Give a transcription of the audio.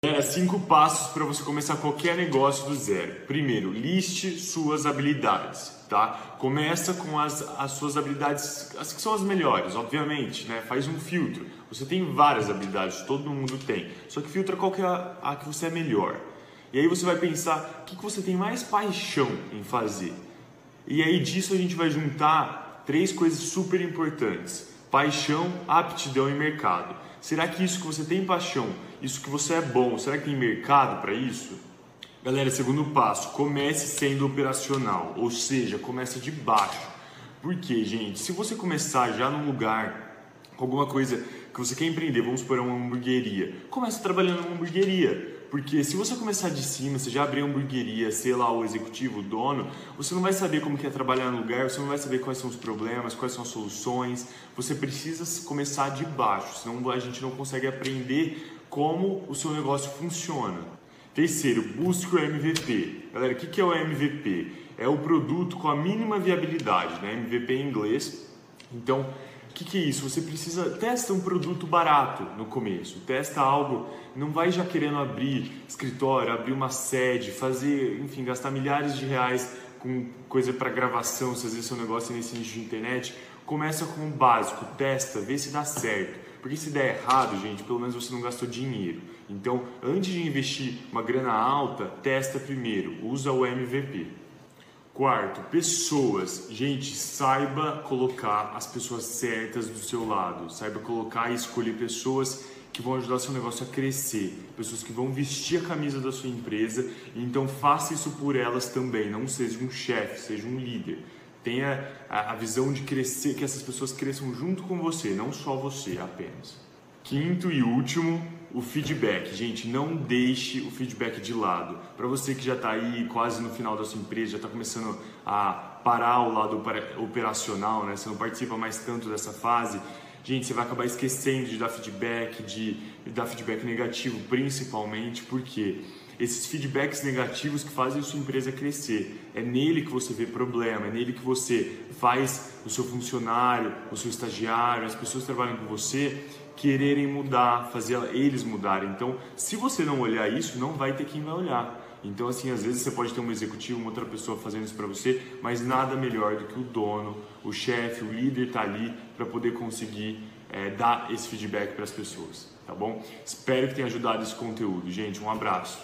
Galera, cinco passos para você começar qualquer negócio do zero. Primeiro, liste suas habilidades, tá? Começa com as, as suas habilidades, as que são as melhores, obviamente, né? Faz um filtro. Você tem várias habilidades, todo mundo tem. Só que filtra qual que é a, a que você é melhor. E aí você vai pensar o que, que você tem mais paixão em fazer. E aí disso a gente vai juntar três coisas super importantes: paixão, aptidão e mercado. Será que isso que você tem paixão, isso que você é bom, será que tem mercado para isso? Galera, segundo passo, comece sendo operacional, ou seja, comece de baixo. Por quê, gente? Se você começar já num lugar alguma coisa que você quer empreender, vamos supor uma hamburgueria, comece trabalhando numa hamburgueria. Porque se você começar de cima, você já abrir uma hamburgueria, sei lá, o executivo, o dono, você não vai saber como que é trabalhar no lugar, você não vai saber quais são os problemas, quais são as soluções. Você precisa começar de baixo, senão a gente não consegue aprender como o seu negócio funciona. Terceiro, busque o MVP. Galera, o que é o MVP? É o produto com a mínima viabilidade, né? MVP em inglês. Então, que, que, é isso? Você precisa testa um produto barato no começo, testa algo, não vai já querendo abrir escritório, abrir uma sede, fazer, enfim, gastar milhares de reais com coisa para gravação, se às vezes seu negócio é nesse nicho de internet, começa com o básico, testa, vê se dá certo. Porque se der errado, gente, pelo menos você não gastou dinheiro. Então, antes de investir uma grana alta, testa primeiro, usa o MVP. Quarto, pessoas. Gente, saiba colocar as pessoas certas do seu lado. Saiba colocar e escolher pessoas que vão ajudar seu negócio a crescer, pessoas que vão vestir a camisa da sua empresa. Então faça isso por elas também. Não seja um chefe, seja um líder. Tenha a visão de crescer, que essas pessoas cresçam junto com você, não só você apenas. Quinto e último, o feedback. Gente, não deixe o feedback de lado. Para você que já está aí quase no final da sua empresa, já está começando a parar o lado operacional, né? você não participa mais tanto dessa fase, gente, você vai acabar esquecendo de dar feedback, de, de dar feedback negativo, principalmente porque esses feedbacks negativos que fazem a sua empresa crescer. É nele que você vê problema, é nele que você faz o seu funcionário, o seu estagiário, as pessoas que trabalham com você quererem mudar, fazer eles mudarem. Então, se você não olhar isso, não vai ter quem vai olhar. Então, assim, às vezes você pode ter um executivo, uma outra pessoa fazendo isso para você, mas nada melhor do que o dono, o chefe, o líder tá ali para poder conseguir é, dar esse feedback para as pessoas, tá bom? Espero que tenha ajudado esse conteúdo, gente. Um abraço.